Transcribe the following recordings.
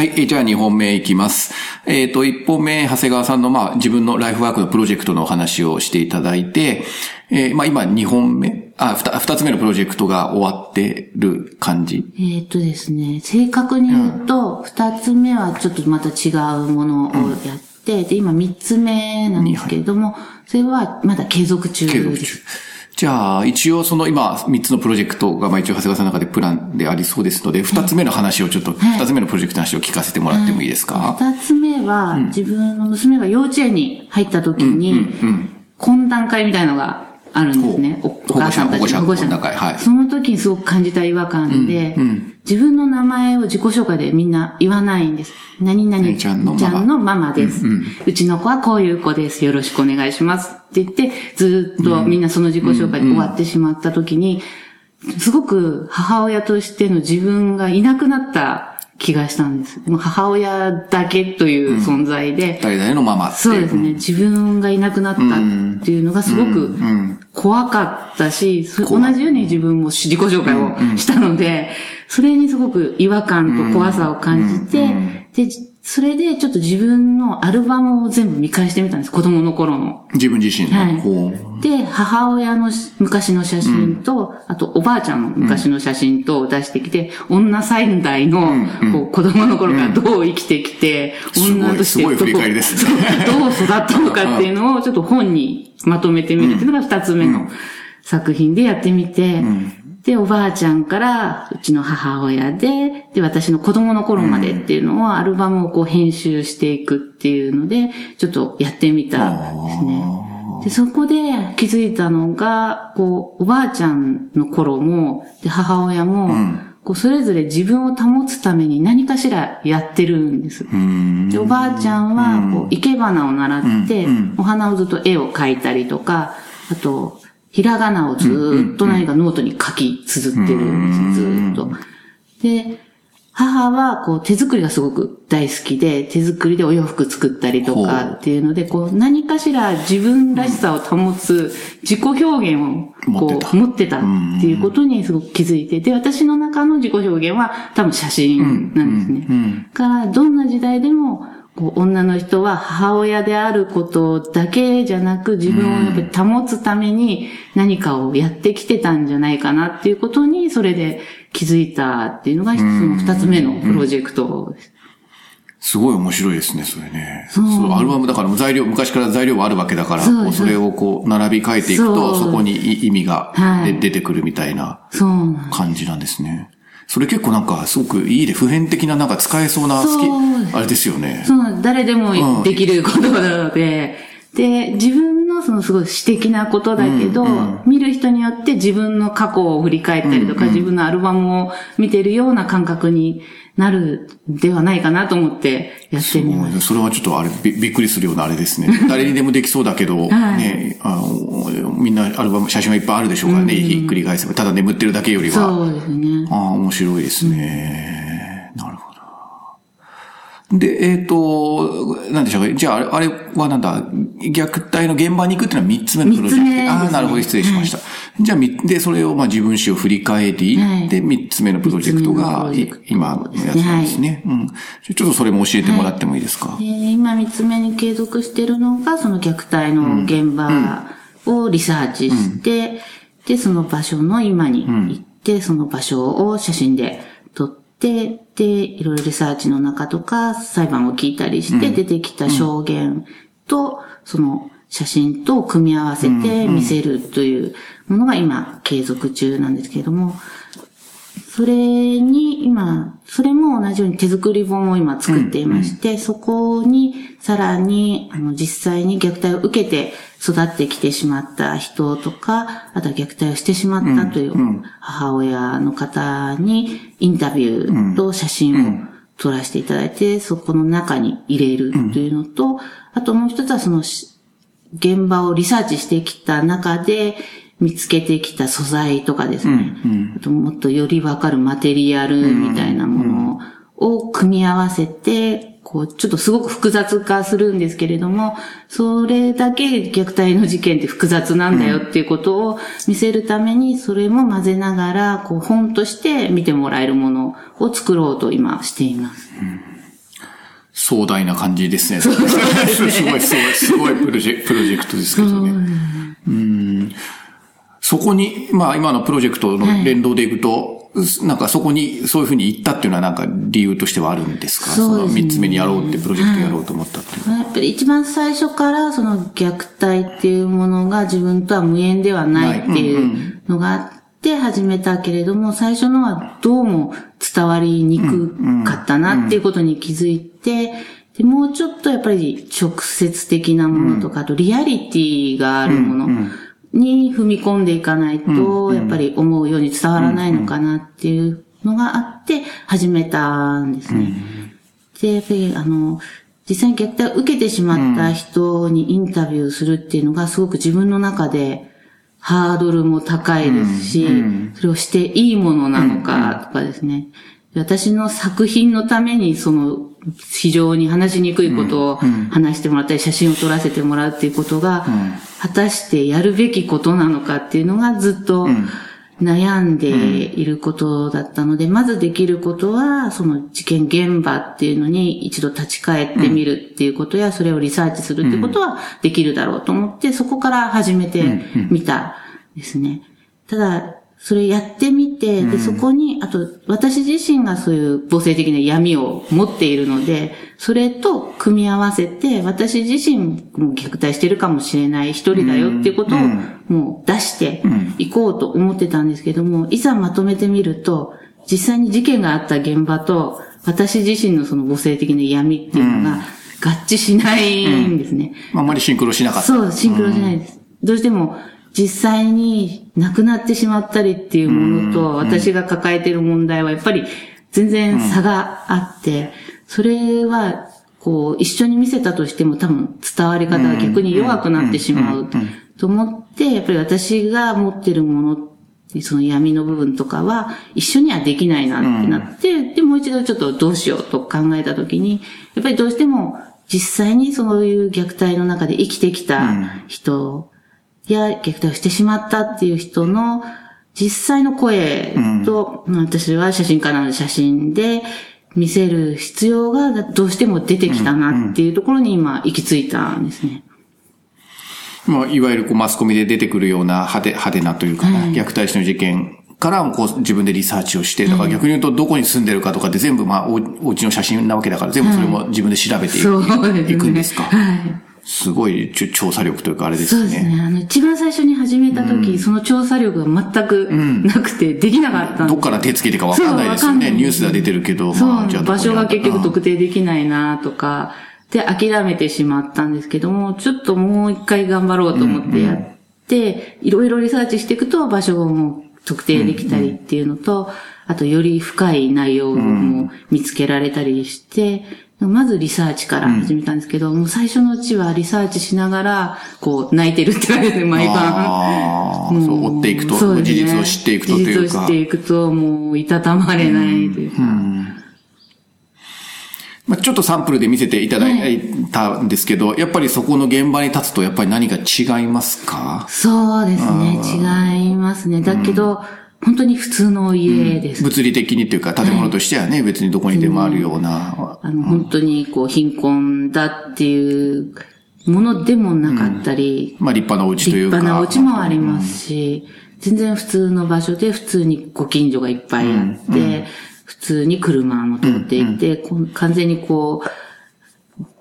はい。えじゃあ2本目いきます。えっ、と、1本目、長谷川さんの、まあ、自分のライフワークのプロジェクトのお話をしていただいて、えーまあ、今2本目、あ、2, 2つ目のプロジェクトが終わってる感じ。えーっとですね、正確に言うと、二つ目はちょっとまた違うものをやって、で、今三つ目なんですけれども、それはまだ継続中です。継続中。じゃあ、一応その今、3つのプロジェクトが、まあ一応長谷川さんの中でプランでありそうですので、2つ目の話をちょっと、2つ目のプロジェクトの話を聞かせてもらってもいいですか、二つ目は、自分の娘が幼稚園に入った時に、懇談会みたいのがあるんですね。おお母さんたちの保護者保護者懇談会はいその時にすごく感じた違和感で、自分の名前を自己紹介でみんな言わないんです。何々ちゃんのママママです、うちの子はこういう子です。よろしくお願いします。って言って、ずっとみんなその自己紹介で終わってしまった時に、すごく母親としての自分がいなくなった気がしたんです。母親だけという存在で、誰々のママって。そうですね、自分がいなくなったっていうのがすごく怖かったし、そ同じように自分も自己紹介をしたので、それにすごく違和感と怖さを感じて、で、それでちょっと自分のアルバムを全部見返してみたんです、子供の頃の。自分自身の。はい。で、母親の昔の写真と、あとおばあちゃんの昔の写真と出してきて、女三代の、こう子供の頃からどう生きてきて、すごい女としてすごい振り返りですどう育ったのかっていうのをちょっと本にまとめてみるっていうのが二つ目の作品でやってみて、で、おばあちゃんから、うちの母親で、で、私の子供の頃までっていうのを、アルバムをこう編集していくっていうので、ちょっとやってみたんですね。で、そこで気づいたのが、こう、おばあちゃんの頃も、で、母親も、こう、それぞれ自分を保つために何かしらやってるんです。で、おばあちゃんは、こう、生け花を習って、お花をずっと絵を描いたりとか、あと、ひらがなをずーっと何かノートに書き綴ってるんです、ずーっと。で、母はこう手作りがすごく大好きで、手作りでお洋服作ったりとかっていうので、こう何かしら自分らしさを保つ自己表現を持ってた。こう持ってたっていうことにすごく気づいて、で、私の中の自己表現は多分写真なんですね。だから、どんな時代でも、女の人は母親であることだけじゃなく自分をやっぱり保つために何かをやってきてたんじゃないかなっていうことにそれで気づいたっていうのがその二つ目のプロジェクトです。すごい面白いですね、それね。そのアルバムだから材料、昔から材料はあるわけだから、そそれをこう並び替えていくと、そこにい意味がはいで出てくるみたいな感じなんですね。それ結構なんかすごくいいで、普遍的ななんか使えそうな好きあれですよね。そう、誰でもできることなので、で、自分のそのすごい私的なことだけど、見る人によって自分の過去を振り返ったりとか、自分のアルバムを見てるような感覚になるではないかなと思ってやってみま。それはちょっとあれび、びっくりするようなあれですね。誰にでもできそうだけど、ね、あの、みんなアルバム、写真はいっぱいあるでしょうからね、ひっくり返せば。ただ眠ってるだけよりは。そうですね。ああ、面白いですね。で、えっ、と、なんでしょうか。じゃあ、あれあれはなんだ、虐待の現場に行くっていうのは三つ目のプロジェクト。ねああ、なるほど、失礼しました。じゃあ、みで、それをまあ自分史を振り返り、はいで、三つ目のプロジェクトが、今のやつなんですね。うん。じゃあちょっとそれも教えてもらってもいいですか？で今三つ目に継続してるのが、その虐待の現場をリサーチして、で、その場所の今に行って、その場所を写真で撮って、で、いろいろリサーチの中とか、裁判を聞いたりして、出てきた証言と、その写真と組み合わせて見せるというものが今継続中なんですけれども、それに今、それも同じように手作り本を今作っていまして、そこにさらに、あの、実際に虐待を受けて育ってきてしまった人とか、あとは虐待をしてしまったという母親の方にインタビューと写真を撮らせていただいて、そこの中に入れるというのと、あともう一つはそのし現場をリサーチしてきた中で見つけてきた素材とかですね。あともっとよりわかるマテリアルみたいなものを組み合わせて、こう、ちょっとすごく複雑化するんですけれども、それだけ虐待の事件って複雑なんだよっていうことを見せるために、それも混ぜながら、こう、本として見てもらえるものを作ろうと今しています。壮大な感じですね。すごい、すごい、すごいプロジェプロジェクトですけどね。うんそこに、まあ今のプロジェクトの連動でいくと、はい、なんかそこにそういうふうに行ったっていうのはなんか理由としてはあるんですか？そ、ね、の三つ目にやろうってプロジェクトやろうと思ったっていう、はい、やっぱり一番最初からその虐待っていうものが自分とは無縁ではないっていうのがあって始めたけれども、最初のはどうも伝わりにくかったなっていうことに気づいて、でもうちょっとやっぱり直接的なものとか、あとリアリティがあるもの、に踏み込んでいかないと、やっぱり思うように伝わらないのかなっていうのがあって始めたんですね。で、やっぱりあの、実際に虐待を受けてしまった人にインタビューするっていうのがすごく自分の中でハードルも高いですし、それをしていいものなのかとかですね。私の作品のためにその非常に話しにくいことを話してもらったり、写真を撮らせてもらうっていうことが、果たしてやるべきことなのかっていうのがずっと悩んでいることだったので、まずできることは、その事件現場っていうのに一度立ち返ってみるっていうことや、それをリサーチするってことはできるだろうと思って、そこから始めてみたですね。ただ、それやってみて、で、そこに、あと、私自身がそういう母性的な闇を持っているので、それと組み合わせて、私自身も虐待してるかもしれない一人だよっていうことを、もう出していこうと思ってたんですけども、いざまとめてみると、実際に事件があった現場と、私自身のその母性的な闇っていうのが合致しないんですね。あんまりシンクロしなかった。そう、シンクロしないです。どうしても、実際に亡くなってしまったりっていうものと、私が抱えている問題はやっぱり全然差があって、それは、こう、一緒に見せたとしても多分伝わり方が逆に弱くなってしまうと思って、やっぱり私が持ってるものその闇の部分とかは一緒にはできないなってなって、で、もう一度ちょっとどうしようと考えたときに、やっぱりどうしても実際にそういう虐待の中で生きてきた人や虐待をしてしまったっていう人の実際の声と、うん、私は写真家なので写真で見せる必要がどうしても出てきたなっていうところに今行き着いたんですね。まあ、いわゆるこうマスコミで出てくるような派手、派手なというか、ね、虐待死の事件からこう自分でリサーチをして、だから逆に言うとどこに住んでるかとかって全部まあおお家の写真なわけだから全部それも自分で調べていく,、んですか？はいすごい調査力というかあれですね。そうですね。あの、一番最初に始めた時、うん、その調査力が全くなくて、できなかったんどっから手つけてかわかんないですよね。ニュースでは出てるけど、まあ、じゃあ場所が結局特定できないなとか、で、諦めてしまったんですけども、ちょっともう一回頑張ろうと思ってやって、いろいろリサーチしていくと場所も特定できたりっていうのと、うんうん、あとより深い内容も見つけられたりして、まずリサーチから始めたんですけど、うん、もう最初のうちはリサーチしながら、こう、泣いてるって感じで、毎晩。もう、そう追っていくと、ね、事実を知っていくとというか。事実を知っていくと、もう、いたたまれないというか。うん。うん。まあ、ちょっとサンプルで見せていただいたんですけど、はい、やっぱりそこの現場に立つと、やっぱり何か違いますか？そうですね、違いますね。だけど、本当に普通の家です、うん、物理的にっていうか、建物としてはね、はい、別にどこにでもあるような。あの、本当にこう、貧困だっていうものでもなかったり。うん、まあ、立派なお家というか。立派なお家もありますし、全然普通の場所で普通にご近所がいっぱいあって、普通に車も通っていて、完全にこう、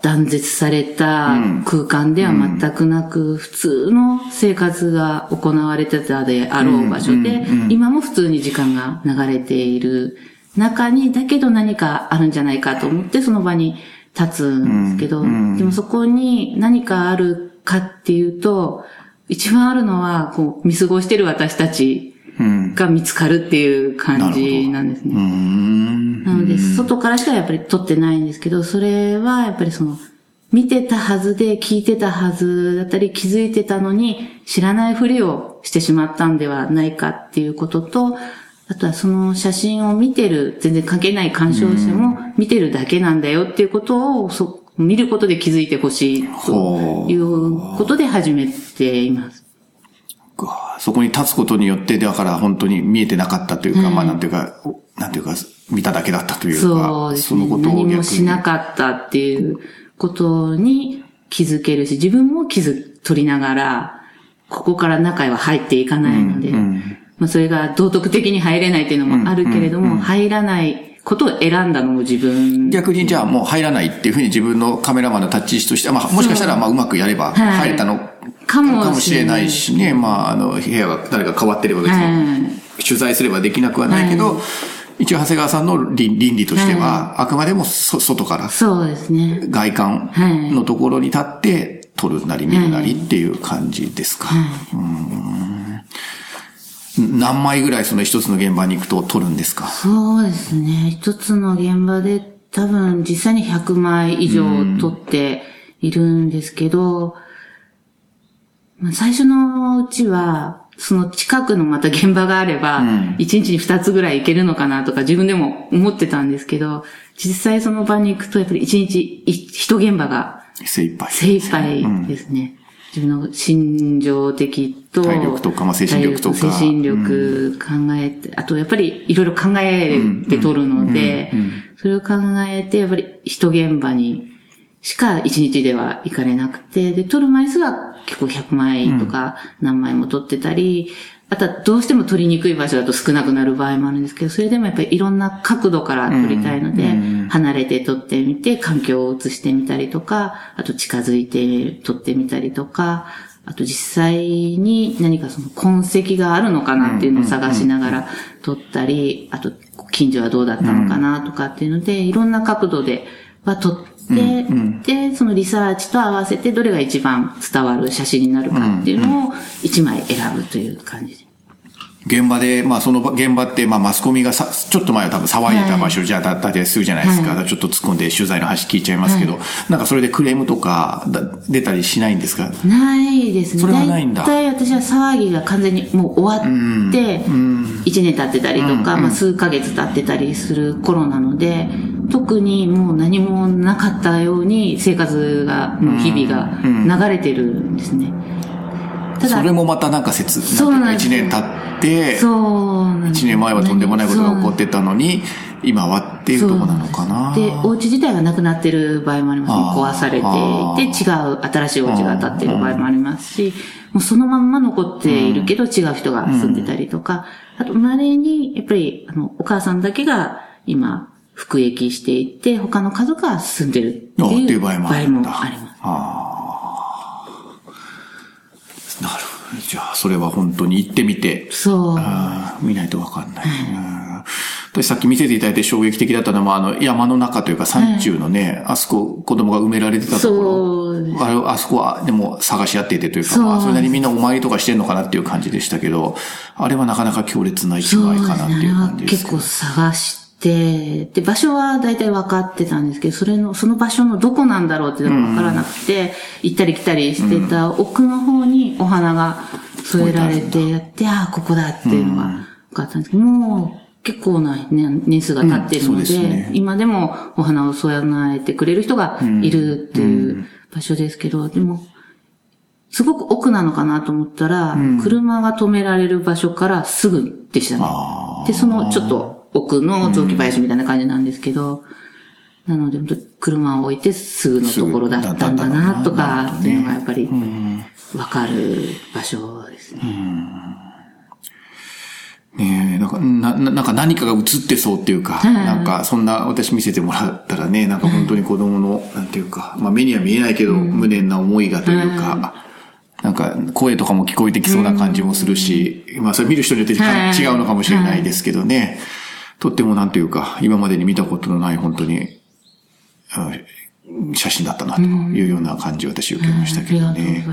断絶された空間では全くなく、普通の生活が行われてたであろう場所で、今も普通に時間が流れている中に、だけど何かあるんじゃないかと思ってその場に立つんですけど、でもそこに何かあるかっていうと、一番あるのは、こう、見過ごしてる私たちが見つかるっていう感じなんですね。なので、外からしかやっぱり撮ってないんですけど、それはやっぱりその、見てたはずで聞いてたはずだったり気づいてたのに知らないふりをしてしまったんではないかっていうことと、あとはその写真を見てる、全然関係ない鑑賞者も見てるだけなんだよっていうことを、そ見ることで気づいてほしいということで始めています。そこに立つことによって、だから本当に見えてなかったというか、まあなんていうか、なんていうか、見ただけだったというか、そうですね。のことを何もしなかったっていうことに気づけるし、自分も気づ、取りながら、ここから中へは入っていかないので、まあそれが道徳的に入れないっていうのもあるけれども、入らないことを選んだのも自分。逆にじゃあもう入らないっていうふうに自分のカメラマンの立ち位置としては、まあもしかしたらまあうまくやれば入れたのかもしれない。しね、まああの部屋が誰か変わってれば別に取材すればできなくはないけど、一応長谷川さんの倫理としては、あくまでも外から、そうですね。外観のところに立って撮るなり見るなりっていう感じですか。何枚ぐらいその一つの現場に行くと撮るんですか？そうですね。一つの現場で多分実際に100枚以上撮っているんですけど、最初のうちは、その近くのまた現場があれば、一日に二つぐらい行けるのかなとか自分でも思ってたんですけど、実際その場に行くとやっぱり一日一現場が精一杯。精一杯ですね。自分の心情的と、体力とか、まあ、精神力とか。精神力考えて、あとやっぱりいろいろ考えて撮るので、それを考えて、やっぱり一現場にしか一日では行かれなくて、で、撮る枚数は結構100枚とか何枚も撮ってたり、あとはどうしても撮りにくい場所だと少なくなる場合もあるんですけど、それでもやっぱりいろんな角度から撮りたいので、離れて撮ってみて、環境を映してみたりとか、あと近づいて撮ってみたりとか、あと実際に何かその痕跡があるのかなっていうのを探しながら撮ったり、あと近所はどうだったのかなとかっていうので、いろんな角度では撮って、で、そのリサーチと合わせてどれが一番伝わる写真になるかっていうのを一枚選ぶという感じで。現場で、まあその現場って、まあマスコミがさ、ちょっと前は多分騒いでた場所じゃだったりするじゃないですか。はい、ちょっと突っ込んで取材の話聞いちゃいますけど、はい、なんかそれでクレームとか出たりしないんですか？ないですね。それはないんだ。大体私は騒ぎが完全にもう終わって、1年経ってたりとか、まあ数ヶ月経ってたりする頃なので、特にもう何もなかったように生活が、日々が流れてるんですね。ただ、それもまたなんか切、そうなんです。1年経って、そう1年前はとんでもないことが起こってたのに、今はっていうとこなのかな。で、お家自体がなくなってる場合もあります。ね。壊されていて、違う新しいお家が建ってる場合もありますし、もうそのまんま残っているけど違う人が住んでたりとか、あと、稀に、やっぱり、あの、お母さんだけが今、服役していて、他の家族が住んでるっていう場合もあります。あなるほど。じゃあ、それは本当に行ってみて。そう。見ないとわかんない。私さっき見せていただいて衝撃的だったのは、あの、山の中というか山中のね、あそこ子供が埋められてたところ。あれ、あそこはでも探し合っていてというか、まあ、それなりにみんなお参りとかしてんのかなっていう感じでしたけど、あれはなかなか強烈な一枚かなっていう感じです、ね、結構探してで、で、場所は大体分かってたんですけど、それの、その場所のどこなんだろうっていうのが分からなくて、行ったり来たりしてた奥の方にお花が添えられてやって、ああ、ここだっていうのが分かったんですけど、もう結構な年数が経ってるので、ね、今でもお花を添えてくれる人がいるっていう場所ですけど、でも、すごく奥なのかなと思ったら、車が止められる場所からすぐでしたね。で、そのちょっと奥の雑木林みたいな感じなんですけど、なので、車を置いてすぐのところだったんだな、とか、っていうのがやっぱり、わかる場所ですね。ねえ、なんか、な、なんか何かが映ってそうっていうか、なんか、そんな私見せてもらったらね、なんか本当に子供の、なんていうか、まあ目には見えないけど、無念な思いがというか、なんか声とかも聞こえてきそうな感じもするし、まあそれ見る人によって違うのかもしれないですけどね。とってもなんていうか、今までに見たことのない本当に、写真だったなというような感じを私受けましたけどね。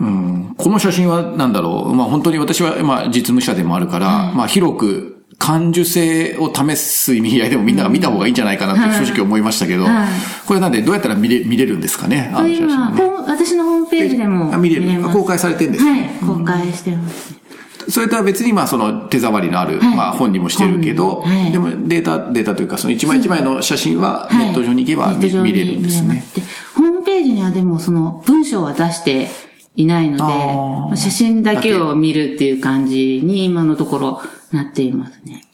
うん、この写真はなんだろう。まあ本当に私は、まあ実務者でもあるから、まあ広く感受性を試す意味合いでもみんなが見た方がいいんじゃないかなって正直思いましたけど、これなんでどうやったら見れ見れるんですかね？あの写真、ね、私のホームページでも見れる。公開されてるんですか、はい、公開してます、それとは別に、まあ、その手触りのある、まあ、本にもしてるけど、でもデータ、データというか、その一枚一枚の写真はネット上に行けば見,、れるんですね。ホームページにはでも、その文章は出していないので、写真だけを見るっていう感じに今のところなっていますね。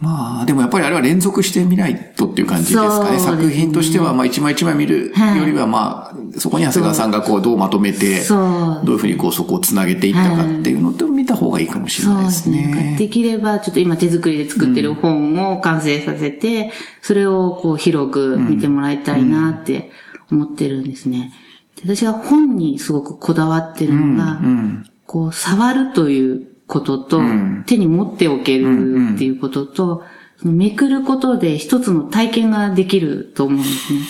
まあ、でもやっぱりあれは連続してみないとっていう感じですかね。ね作品としては、まあ一枚一枚見るよりは、まあ、そこに長谷川さんがこうどうまとめて、どういうふうにこうそこをつなげていったかっていうのと見た方がいいかもしれないですそうですね。ね。できれば、ちょっと今手作りで作ってる本を完成させて、それをこう広く見てもらいたいなって思ってるんですね。で私が本にすごくこだわってるのが、こう触るということと、手に持っておけるっていうことと、そのめくることで一つの体験ができると思うんですね。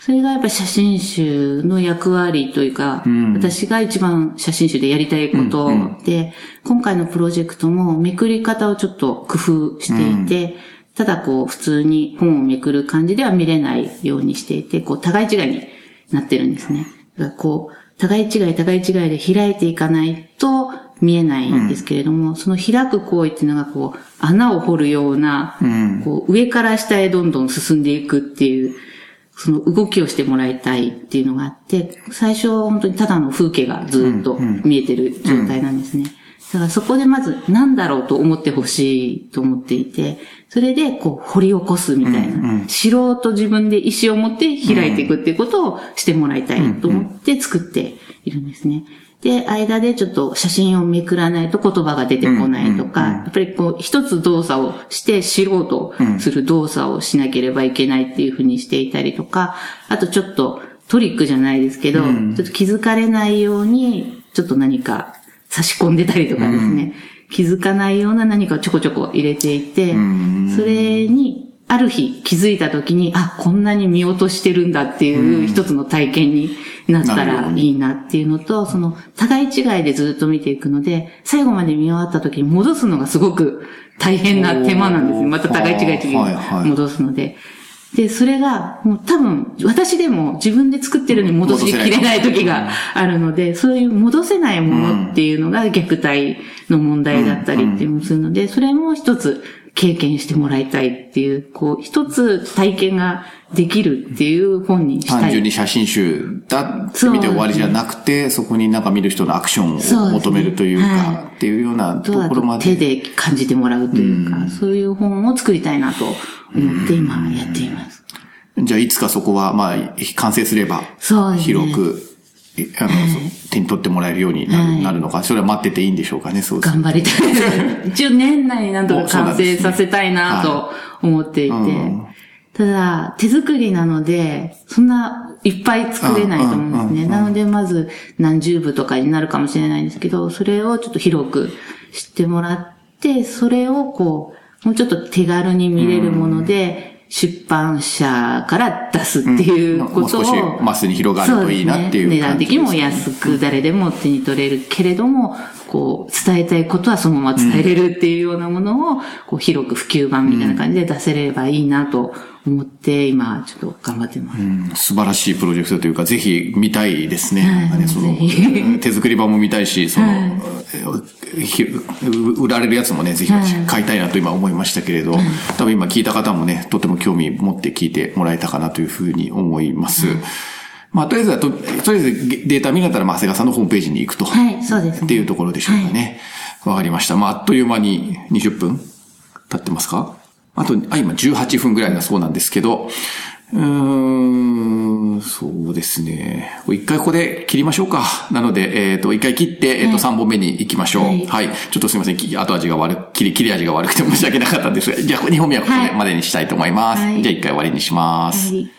それがやっぱり写真集の役割というか、私が一番写真集でやりたいことで、今回のプロジェクトもめくり方をちょっと工夫していて、ただこう普通に本をめくる感じでは見れないようにしていて、こう互い違いになってるんですね。だからこう、互い違い互い違いで開いていかないと見えないんですけれども、その開く行為っていうのがこう、穴を掘るような、こう上から下へどんどん進んでいくっていう、その動きをしてもらいたいっていうのがあって、最初は本当にただの風景がずっと見えてる状態なんですね。だからそこでまず何だろうと思ってほしいと思っていて、それでこう掘り起こすみたいな、知ろうと自分で意思を持って開いていくっていうことをしてもらいたいと思って作っているんですね。で、間でちょっと写真をめくらないと言葉が出てこないとか、やっぱりこう一つ動作をして知ろうとする動作をしなければいけないっていうふうにしていたりとか、あとちょっとトリックじゃないですけど、ちょっと気づかれないように、ちょっと何か差し込んでたりとかですね、気づかないような何かをちょこちょこ入れていて、それにある日気づいた時に、あ、こんなに見落としてるんだっていう一つの体験になったらいいなっていうのと、その互い違いでずっと見ていくので、最後まで見終わった時に戻すのがすごく大変な手間なんですね。また互い違い違いはいはい。戻すので。で、それが、もう多分、私でも自分で作ってるのに戻しきれない時があるので、そういう戻せないものっていうのが虐待の問題だったりっていうのをするので、それも一つ経験してもらいたいっていう、こう、一つ体験ができるっていう本にしたい。単純に写真集だって見て終わりじゃなくて、そこになんか見る人のアクションを求めるというそうねか、っていうようなところまで。手で感じてもらうというか、そういう本を作りたいなと思って今やっています。じゃあいつかそこは、まあ、完成すれば、広く、えあの、手に取ってもらえるようになる,、なるのか、それは待ってていいんでしょうかね、そうです頑張りたい。です。一応年内になんとか完成させたいなと思っていて。ただ、手作りなので、そんないっぱい作れないと思うんですね。なので、まず何十部とかになるかもしれないんですけど、それをちょっと広く知ってもらって、それをこう、もうちょっと手軽に見れるもので、出版社から出すっていうことを、もう少しマスに広がるといいなっていうそうね。値段的にも安く誰でも手に取れるけれども、こう、伝えたいことはそのまま伝えれるっていうようなものを、こう、広く普及版みたいな感じで出せればいいなと思って、今、ちょっと頑張ってます。うん素晴らしいプロジェクトというか、ぜひ見たいですね。その 手作り版も見たいし、その、ひ売られるやつもね、ぜひ買いたいなと今思いましたけれど、多分今聞いた方もね、とても興味持って聞いてもらえたかなというふうに思います。まあ、とりあえずはと、とりあえずデータ見なったら、まあ、長谷川さんのホームページに行くと。はいそうですねっていうところでしょうかね。わ、かりました。まあ、あっという間に20分経ってますか？あと、あ、今18分ぐらいだそうなんですけど、うーん、そうですね。一回ここで切りましょうか。なので、えっ、と、一回切って、えっ、と、3本目に行きましょう。は。はいいちょっとすみません。き後味が悪く、切り、切り味が悪くて申し訳なかったんですが、じゃあ、2本目はここまでにしたいと思います。はいじゃあ、一回終わりにします。はい